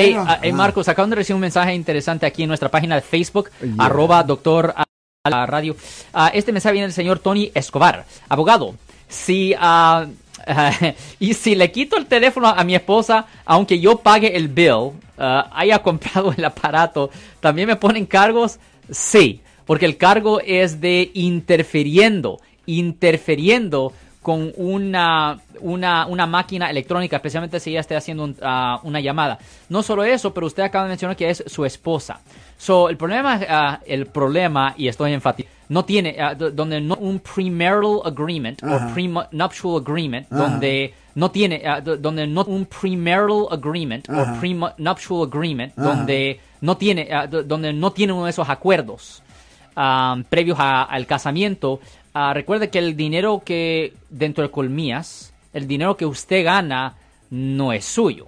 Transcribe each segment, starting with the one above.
Hey, Bueno, ah, hey, ajá. Marcos, acaban de recibir un mensaje interesante aquí en nuestra página de Facebook, arroba doctor a radio. Ah, este mensaje viene del señor Tony Escobar, abogado. Si, ah, y si le quito el teléfono a mi esposa, aunque yo pague el bill, haya comprado el aparato, ¿también me ponen cargos? Sí, porque el cargo es de interfiriendo, interfiriendo con una, una, una máquina electrónica, especialmente si ella esté haciendo un- ah, una llamada. No solo eso, pero usted acaba de mencionar que es su esposa. So, el problema, ah, el problema, y estoy enfatizando, no tiene, do- donde no un premarital agreement Ajá. o prenuptial agreement, donde no tiene, do- donde no un premarital agreement Ajá. o prenuptial agreement, donde no tiene, do- donde no tiene uno de esos acuerdos ah, previos a- al casamiento, ah, recuerde que el dinero que dentro de Colmías, el dinero que usted gana no es suyo.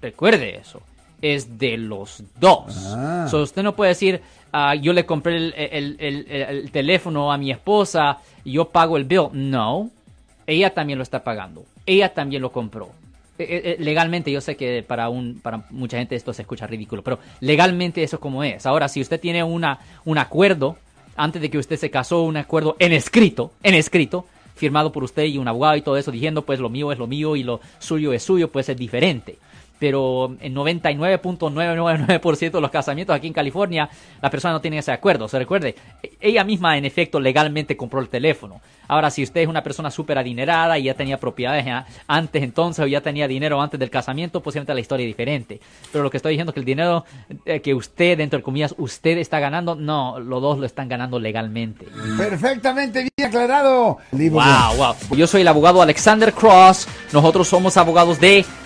Recuerde eso. Es de los dos. Ah. So, usted no puede decir, ah, yo le compré el, el- el- el- el teléfono a mi esposa y yo pago el bill. No. Ella también lo está pagando. Ella también lo compró. Eh, eh, eh, legalmente, yo sé que para un para mucha gente esto se escucha ridículo, pero legalmente eso es como es. Ahora, si usted tiene una, un acuerdo, antes de que usted se casó, un acuerdo en escrito, en escrito, firmado por usted y un abogado y todo eso, diciendo pues lo mío es lo mío y lo suyo es suyo, pues es diferente. Pero en 99.999% de los casamientos aquí en California, la persona no tiene ese acuerdo. Se recuerde, ella misma en efecto legalmente compró el teléfono. Ahora, si usted es una persona súper adinerada y ya tenía propiedades antes entonces o ya tenía dinero antes del casamiento, posiblemente la historia es diferente. Pero lo que estoy diciendo es que el dinero eh, que usted, dentro de comillas, usted está ganando, no, los dos lo están ganando legalmente. Perfectamente bien aclarado. Wow, wow. Yo soy el abogado Alexander Cross. Nosotros somos abogados de